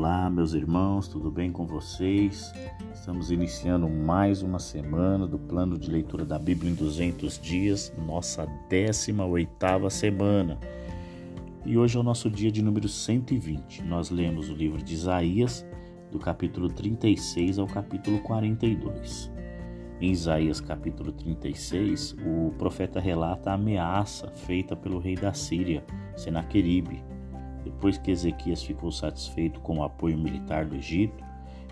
Olá, meus irmãos, tudo bem com vocês? Estamos iniciando mais uma semana do plano de leitura da Bíblia em 200 dias, nossa 18ª semana. E hoje é o nosso dia de número 120. Nós lemos o livro de Isaías, do capítulo 36 ao capítulo 42. Em Isaías capítulo 36, o profeta relata a ameaça feita pelo rei da Síria, Senaqueribe, depois que Ezequias ficou satisfeito com o apoio militar do Egito,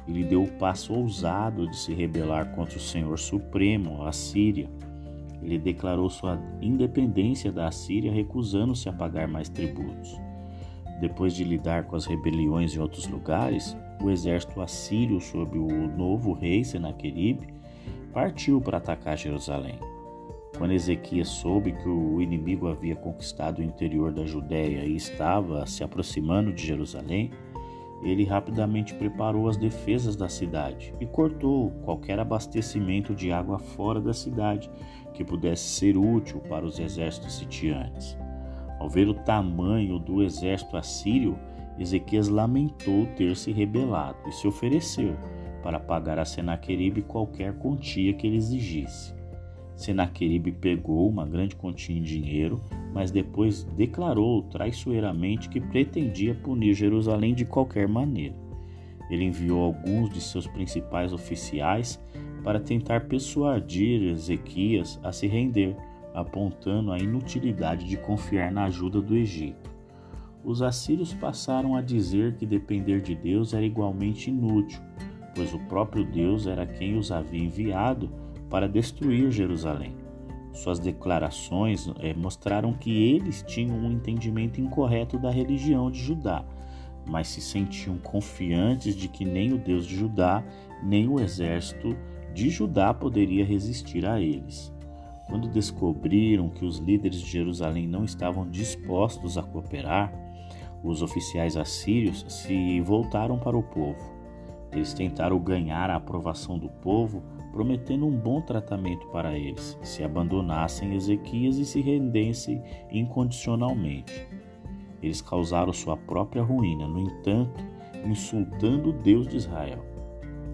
ele deu o passo ousado de se rebelar contra o Senhor Supremo, a Síria. Ele declarou sua independência da Síria, recusando-se a pagar mais tributos. Depois de lidar com as rebeliões em outros lugares, o exército assírio, sob o novo rei Senaqueribe, partiu para atacar Jerusalém. Quando Ezequias soube que o inimigo havia conquistado o interior da Judéia e estava se aproximando de Jerusalém, ele rapidamente preparou as defesas da cidade e cortou qualquer abastecimento de água fora da cidade que pudesse ser útil para os exércitos sitiantes. Ao ver o tamanho do exército assírio, Ezequias lamentou ter se rebelado e se ofereceu para pagar a Senaqueribe qualquer quantia que ele exigisse. Senaqueribe pegou uma grande quantia em dinheiro, mas depois declarou traiçoeiramente que pretendia punir Jerusalém de qualquer maneira. Ele enviou alguns de seus principais oficiais para tentar persuadir Ezequias a se render, apontando a inutilidade de confiar na ajuda do Egito. Os assírios passaram a dizer que depender de Deus era igualmente inútil, pois o próprio Deus era quem os havia enviado para destruir Jerusalém. Suas declarações é, mostraram que eles tinham um entendimento incorreto da religião de Judá, mas se sentiam confiantes de que nem o Deus de Judá, nem o exército de Judá poderia resistir a eles. Quando descobriram que os líderes de Jerusalém não estavam dispostos a cooperar, os oficiais assírios se voltaram para o povo. Eles tentaram ganhar a aprovação do povo prometendo um bom tratamento para eles, se abandonassem Ezequias e se rendessem incondicionalmente. Eles causaram sua própria ruína, no entanto, insultando o Deus de Israel.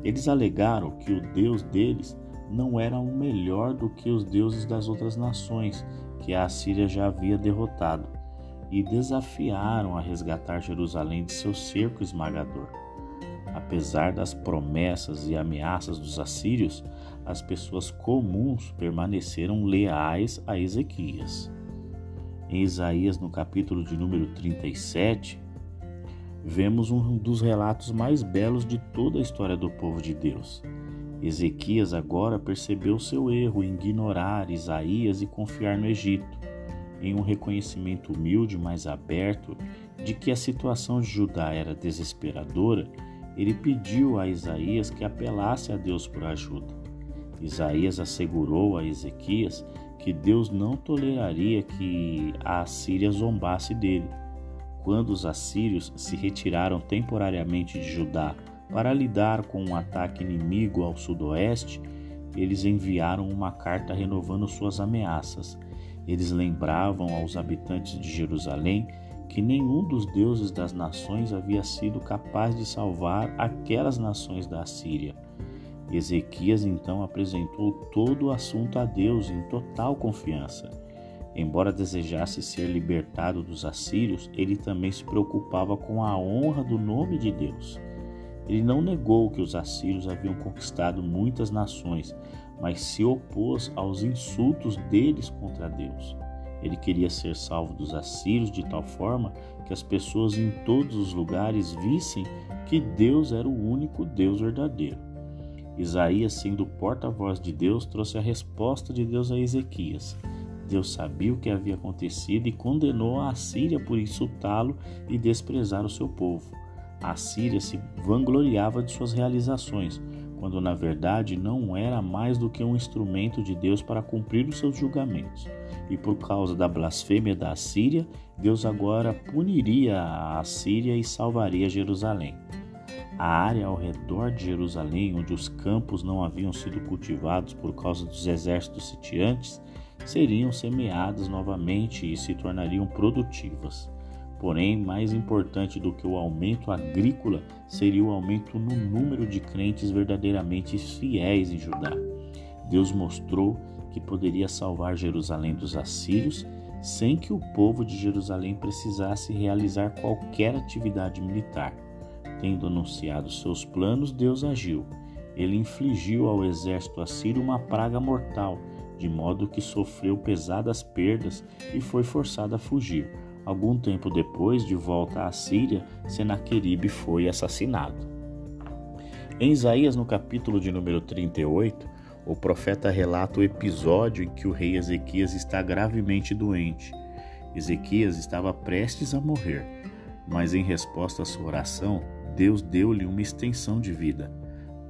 Eles alegaram que o Deus deles não era o melhor do que os deuses das outras nações que a Assíria já havia derrotado e desafiaram a resgatar Jerusalém de seu cerco esmagador. Apesar das promessas e ameaças dos assírios, as pessoas comuns permaneceram leais a Ezequias. Em Isaías, no capítulo de número 37, vemos um dos relatos mais belos de toda a história do povo de Deus. Ezequias agora percebeu seu erro em ignorar Isaías e confiar no Egito, em um reconhecimento humilde, mas aberto, de que a situação de Judá era desesperadora ele pediu a Isaías que apelasse a Deus por ajuda. Isaías assegurou a Ezequias que Deus não toleraria que a Assíria zombasse dele. Quando os assírios se retiraram temporariamente de Judá para lidar com um ataque inimigo ao sudoeste, eles enviaram uma carta renovando suas ameaças. Eles lembravam aos habitantes de Jerusalém que nenhum dos deuses das nações havia sido capaz de salvar aquelas nações da Síria. Ezequias então apresentou todo o assunto a Deus em total confiança. Embora desejasse ser libertado dos assírios, ele também se preocupava com a honra do nome de Deus. Ele não negou que os assírios haviam conquistado muitas nações, mas se opôs aos insultos deles contra Deus. Ele queria ser salvo dos assírios de tal forma que as pessoas em todos os lugares vissem que Deus era o único Deus verdadeiro. Isaías, sendo porta-voz de Deus, trouxe a resposta de Deus a Ezequias. Deus sabia o que havia acontecido e condenou a Assíria por insultá-lo e desprezar o seu povo. A Síria se vangloriava de suas realizações, quando na verdade não era mais do que um instrumento de Deus para cumprir os seus julgamentos e por causa da blasfêmia da Assíria, Deus agora puniria a Assíria e salvaria Jerusalém. A área ao redor de Jerusalém, onde os campos não haviam sido cultivados por causa dos exércitos sitiantes, seriam semeadas novamente e se tornariam produtivas. Porém, mais importante do que o aumento agrícola seria o aumento no número de crentes verdadeiramente fiéis em Judá. Deus mostrou que poderia salvar Jerusalém dos assírios sem que o povo de Jerusalém precisasse realizar qualquer atividade militar. Tendo anunciado seus planos, Deus agiu. Ele infligiu ao exército assírio uma praga mortal, de modo que sofreu pesadas perdas e foi forçado a fugir Algum tempo depois, de volta à Síria, Senaqueribe foi assassinado. Em Isaías, no capítulo de número 38, o profeta relata o episódio em que o rei Ezequias está gravemente doente. Ezequias estava prestes a morrer, mas em resposta à sua oração, Deus deu-lhe uma extensão de vida.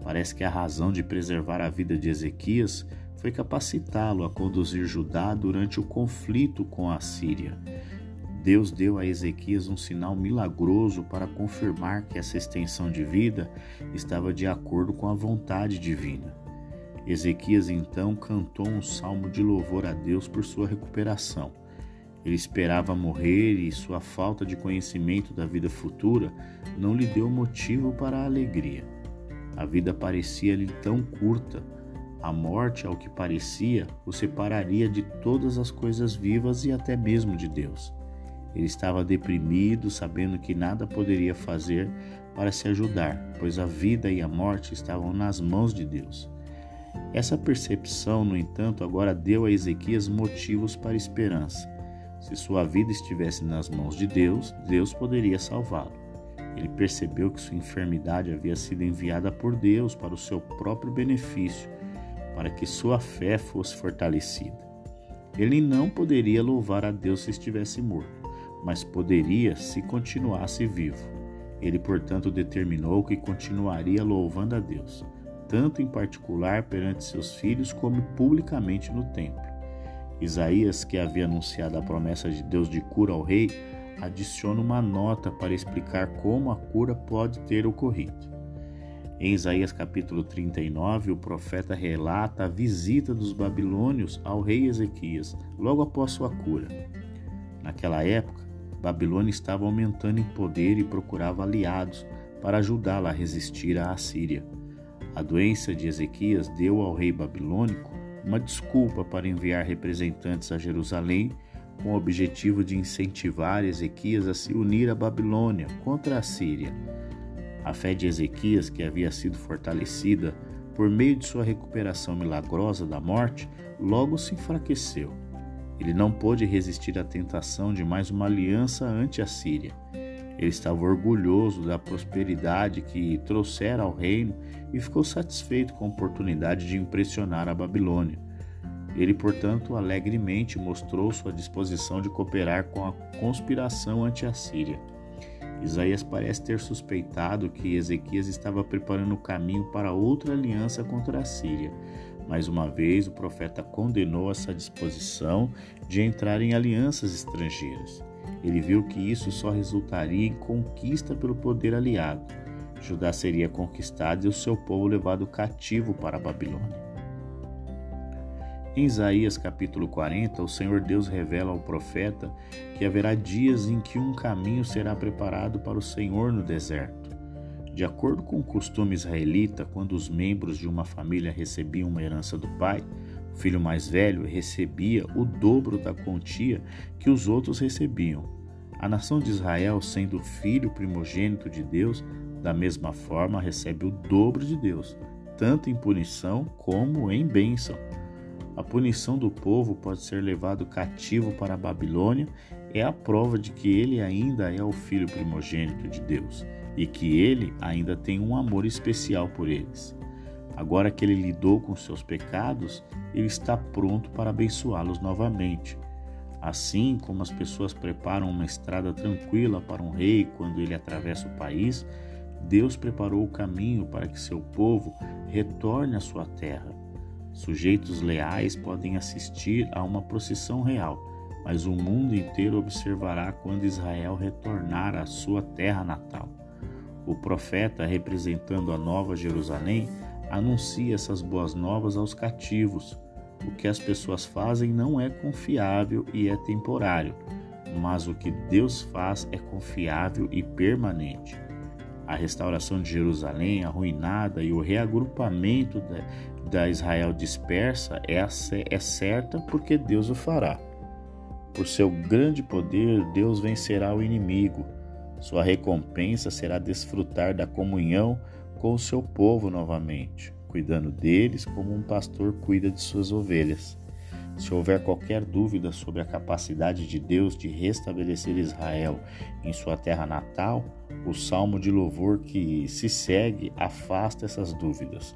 Parece que a razão de preservar a vida de Ezequias foi capacitá-lo a conduzir Judá durante o conflito com a Síria. Deus deu a Ezequias um sinal milagroso para confirmar que essa extensão de vida estava de acordo com a vontade divina. Ezequias então cantou um salmo de louvor a Deus por sua recuperação. Ele esperava morrer e sua falta de conhecimento da vida futura não lhe deu motivo para a alegria. A vida parecia-lhe tão curta. A morte, ao que parecia, o separaria de todas as coisas vivas e até mesmo de Deus. Ele estava deprimido, sabendo que nada poderia fazer para se ajudar, pois a vida e a morte estavam nas mãos de Deus. Essa percepção, no entanto, agora deu a Ezequias motivos para esperança. Se sua vida estivesse nas mãos de Deus, Deus poderia salvá-lo. Ele percebeu que sua enfermidade havia sido enviada por Deus para o seu próprio benefício, para que sua fé fosse fortalecida. Ele não poderia louvar a Deus se estivesse morto mas poderia se continuasse vivo. Ele, portanto, determinou que continuaria louvando a Deus, tanto em particular perante seus filhos como publicamente no templo. Isaías, que havia anunciado a promessa de Deus de cura ao rei, adiciona uma nota para explicar como a cura pode ter ocorrido. Em Isaías capítulo 39, o profeta relata a visita dos babilônios ao rei Ezequias, logo após sua cura. Naquela época, Babilônia estava aumentando em poder e procurava aliados para ajudá-la a resistir à Assíria. A doença de Ezequias deu ao rei babilônico uma desculpa para enviar representantes a Jerusalém com o objetivo de incentivar Ezequias a se unir à Babilônia contra a Síria. A fé de Ezequias, que havia sido fortalecida por meio de sua recuperação milagrosa da morte, logo se enfraqueceu. Ele não pôde resistir à tentação de mais uma aliança ante a Síria. Ele estava orgulhoso da prosperidade que trouxera ao reino e ficou satisfeito com a oportunidade de impressionar a Babilônia. Ele, portanto, alegremente mostrou sua disposição de cooperar com a conspiração ante a Síria. Isaías parece ter suspeitado que Ezequias estava preparando o caminho para outra aliança contra a Síria, mais uma vez, o profeta condenou essa disposição de entrar em alianças estrangeiras. Ele viu que isso só resultaria em conquista pelo poder aliado. Judá seria conquistado e o seu povo levado cativo para a Babilônia. Em Isaías capítulo 40, o Senhor Deus revela ao profeta que haverá dias em que um caminho será preparado para o Senhor no deserto. De acordo com o costume israelita, quando os membros de uma família recebiam uma herança do pai, o filho mais velho recebia o dobro da quantia que os outros recebiam. A nação de Israel, sendo filho primogênito de Deus, da mesma forma recebe o dobro de Deus, tanto em punição como em bênção. A punição do povo pode ser levado cativo para a Babilônia é a prova de que ele ainda é o filho primogênito de Deus e que ele ainda tem um amor especial por eles. Agora que ele lidou com seus pecados, ele está pronto para abençoá-los novamente. Assim como as pessoas preparam uma estrada tranquila para um rei quando ele atravessa o país, Deus preparou o caminho para que seu povo retorne à sua terra. Sujeitos leais podem assistir a uma procissão real, mas o mundo inteiro observará quando Israel retornar à sua terra natal. O profeta, representando a Nova Jerusalém, anuncia essas boas novas aos cativos. O que as pessoas fazem não é confiável e é temporário, mas o que Deus faz é confiável e permanente. A restauração de Jerusalém arruinada e o reagrupamento da, da Israel dispersa é, é certa porque Deus o fará. Por seu grande poder, Deus vencerá o inimigo. Sua recompensa será desfrutar da comunhão com o seu povo novamente, cuidando deles como um pastor cuida de suas ovelhas. Se houver qualquer dúvida sobre a capacidade de Deus de restabelecer Israel em sua terra natal, o salmo de louvor que se segue afasta essas dúvidas.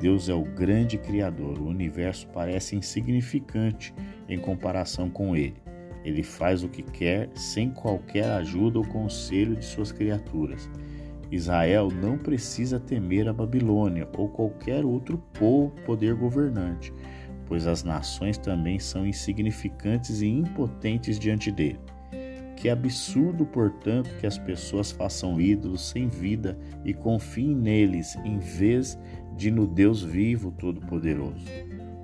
Deus é o grande Criador, o universo parece insignificante em comparação com Ele. Ele faz o que quer sem qualquer ajuda ou conselho de suas criaturas. Israel não precisa temer a Babilônia ou qualquer outro povo poder governante pois as nações também são insignificantes e impotentes diante dele. Que absurdo, portanto, que as pessoas façam ídolos sem vida e confiem neles em vez de no Deus vivo todo-poderoso.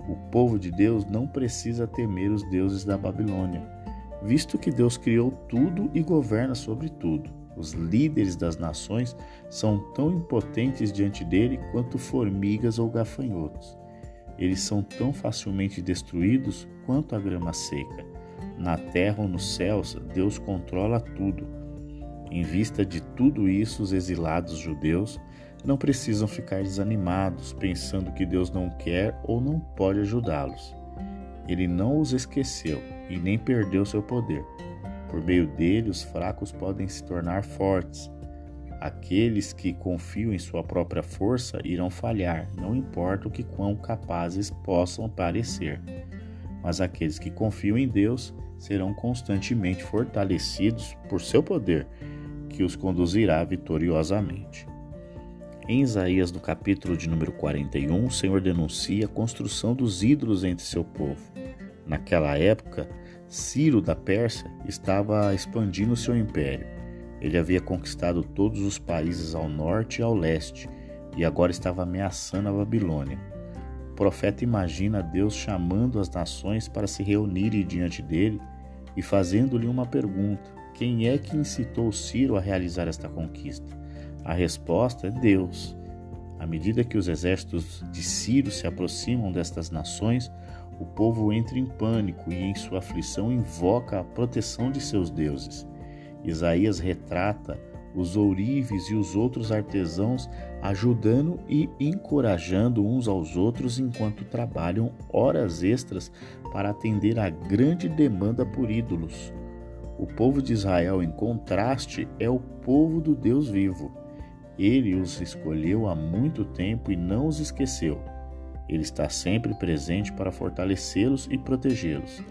O povo de Deus não precisa temer os deuses da Babilônia, visto que Deus criou tudo e governa sobre tudo. Os líderes das nações são tão impotentes diante dele quanto formigas ou gafanhotos. Eles são tão facilmente destruídos quanto a grama seca. Na terra ou nos céus, Deus controla tudo. Em vista de tudo isso, os exilados judeus não precisam ficar desanimados, pensando que Deus não quer ou não pode ajudá-los. Ele não os esqueceu e nem perdeu seu poder. Por meio dele, os fracos podem se tornar fortes. Aqueles que confiam em sua própria força irão falhar, não importa o que quão capazes possam parecer. Mas aqueles que confiam em Deus serão constantemente fortalecidos por seu poder, que os conduzirá vitoriosamente. Em Isaías, no capítulo de número 41, o Senhor denuncia a construção dos ídolos entre seu povo. Naquela época, Ciro da Pérsia estava expandindo seu império ele havia conquistado todos os países ao norte e ao leste e agora estava ameaçando a Babilônia. O profeta imagina Deus chamando as nações para se reunirem diante dele e fazendo-lhe uma pergunta: quem é que incitou Ciro a realizar esta conquista? A resposta é Deus. À medida que os exércitos de Ciro se aproximam destas nações, o povo entra em pânico e, em sua aflição, invoca a proteção de seus deuses. Isaías retrata os ourives e os outros artesãos ajudando e encorajando uns aos outros enquanto trabalham horas extras para atender à grande demanda por ídolos. O povo de Israel, em contraste, é o povo do Deus vivo. Ele os escolheu há muito tempo e não os esqueceu. Ele está sempre presente para fortalecê-los e protegê-los.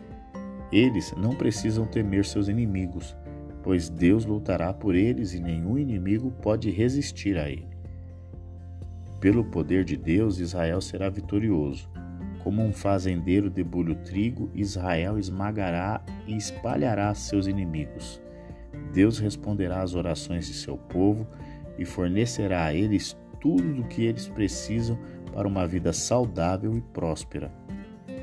Eles não precisam temer seus inimigos, pois Deus lutará por eles e nenhum inimigo pode resistir a ele. Pelo poder de Deus, Israel será vitorioso. Como um fazendeiro debulha o trigo, Israel esmagará e espalhará seus inimigos. Deus responderá às orações de seu povo e fornecerá a eles tudo o que eles precisam para uma vida saudável e próspera.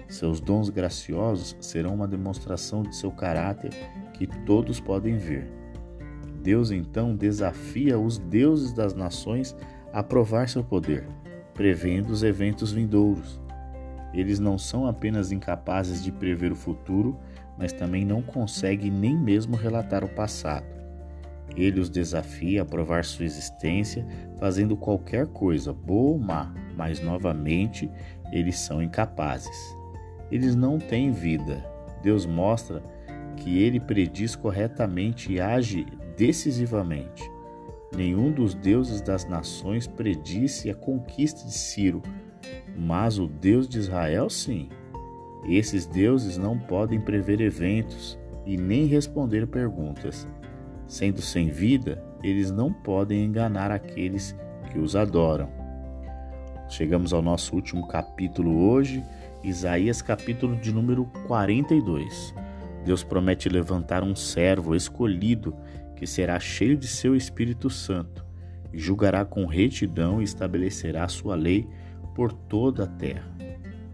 Seus dons graciosos serão uma demonstração de seu caráter que todos podem ver. Deus então desafia os deuses das nações a provar seu poder, prevendo os eventos vindouros. Eles não são apenas incapazes de prever o futuro, mas também não conseguem nem mesmo relatar o passado. Ele os desafia a provar sua existência, fazendo qualquer coisa, boa ou má, mas novamente eles são incapazes. Eles não têm vida. Deus mostra que ele prediz corretamente e age decisivamente. Nenhum dos deuses das nações predisse a conquista de Ciro, mas o Deus de Israel sim. Esses deuses não podem prever eventos e nem responder perguntas. Sendo sem vida, eles não podem enganar aqueles que os adoram. Chegamos ao nosso último capítulo hoje, Isaías, capítulo de número 42. Deus promete levantar um servo escolhido que será cheio de seu Espírito Santo, e julgará com retidão e estabelecerá sua lei por toda a terra.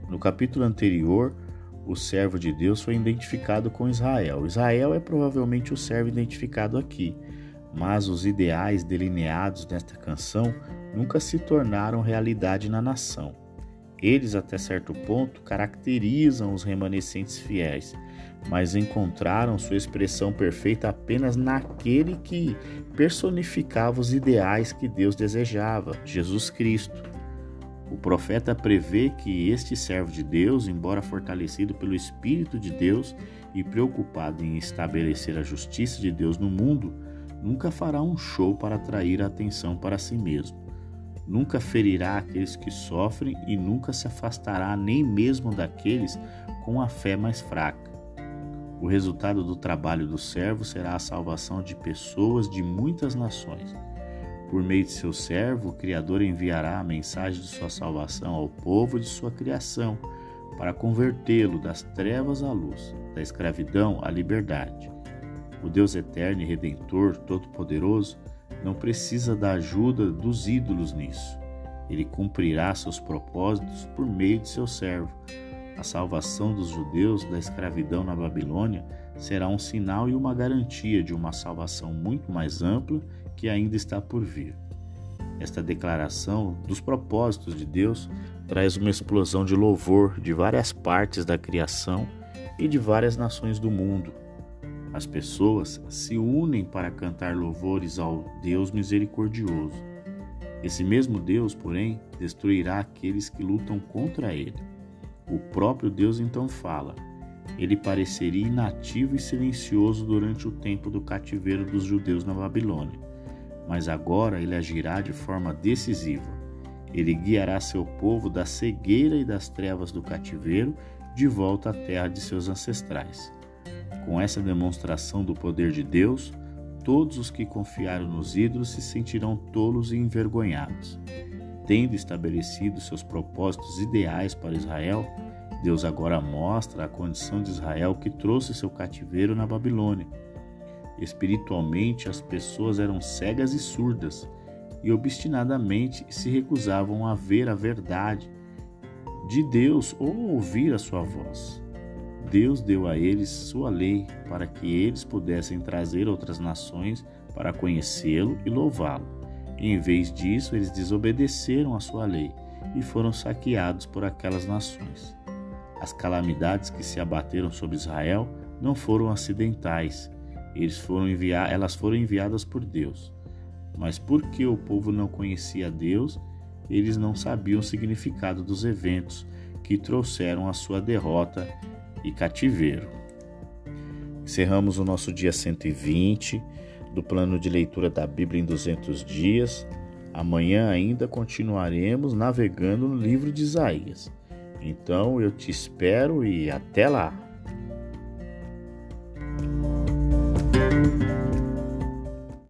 No capítulo anterior, o servo de Deus foi identificado com Israel. Israel é provavelmente o servo identificado aqui, mas os ideais delineados nesta canção nunca se tornaram realidade na nação. Eles, até certo ponto, caracterizam os remanescentes fiéis, mas encontraram sua expressão perfeita apenas naquele que personificava os ideais que Deus desejava, Jesus Cristo. O profeta prevê que este servo de Deus, embora fortalecido pelo Espírito de Deus e preocupado em estabelecer a justiça de Deus no mundo, nunca fará um show para atrair a atenção para si mesmo. Nunca ferirá aqueles que sofrem e nunca se afastará nem mesmo daqueles com a fé mais fraca. O resultado do trabalho do servo será a salvação de pessoas de muitas nações. Por meio de seu servo, o Criador enviará a mensagem de sua salvação ao povo de sua criação, para convertê-lo das trevas à luz, da escravidão à liberdade. O Deus eterno e redentor, todo-poderoso, não precisa da ajuda dos ídolos nisso. Ele cumprirá seus propósitos por meio de seu servo. A salvação dos judeus da escravidão na Babilônia será um sinal e uma garantia de uma salvação muito mais ampla que ainda está por vir. Esta declaração dos propósitos de Deus traz uma explosão de louvor de várias partes da criação e de várias nações do mundo. As pessoas se unem para cantar louvores ao Deus misericordioso. Esse mesmo Deus, porém, destruirá aqueles que lutam contra ele. O próprio Deus então fala: ele pareceria inativo e silencioso durante o tempo do cativeiro dos judeus na Babilônia mas agora ele agirá de forma decisiva. Ele guiará seu povo da cegueira e das trevas do cativeiro de volta à terra de seus ancestrais. Com essa demonstração do poder de Deus, todos os que confiaram nos ídolos se sentirão tolos e envergonhados. Tendo estabelecido seus propósitos ideais para Israel, Deus agora mostra a condição de Israel que trouxe seu cativeiro na Babilônia Espiritualmente, as pessoas eram cegas e surdas e obstinadamente se recusavam a ver a verdade de Deus ou ouvir a sua voz. Deus deu a eles sua lei para que eles pudessem trazer outras nações para conhecê-lo e louvá-lo. Em vez disso, eles desobedeceram a sua lei e foram saqueados por aquelas nações. As calamidades que se abateram sobre Israel não foram acidentais, eles foram enviar, elas foram enviadas por Deus. Mas porque o povo não conhecia Deus, eles não sabiam o significado dos eventos que trouxeram a sua derrota e cativeiro. Encerramos o nosso dia 120 do plano de leitura da Bíblia em 200 dias. Amanhã ainda continuaremos navegando no livro de Isaías. Então eu te espero e até lá!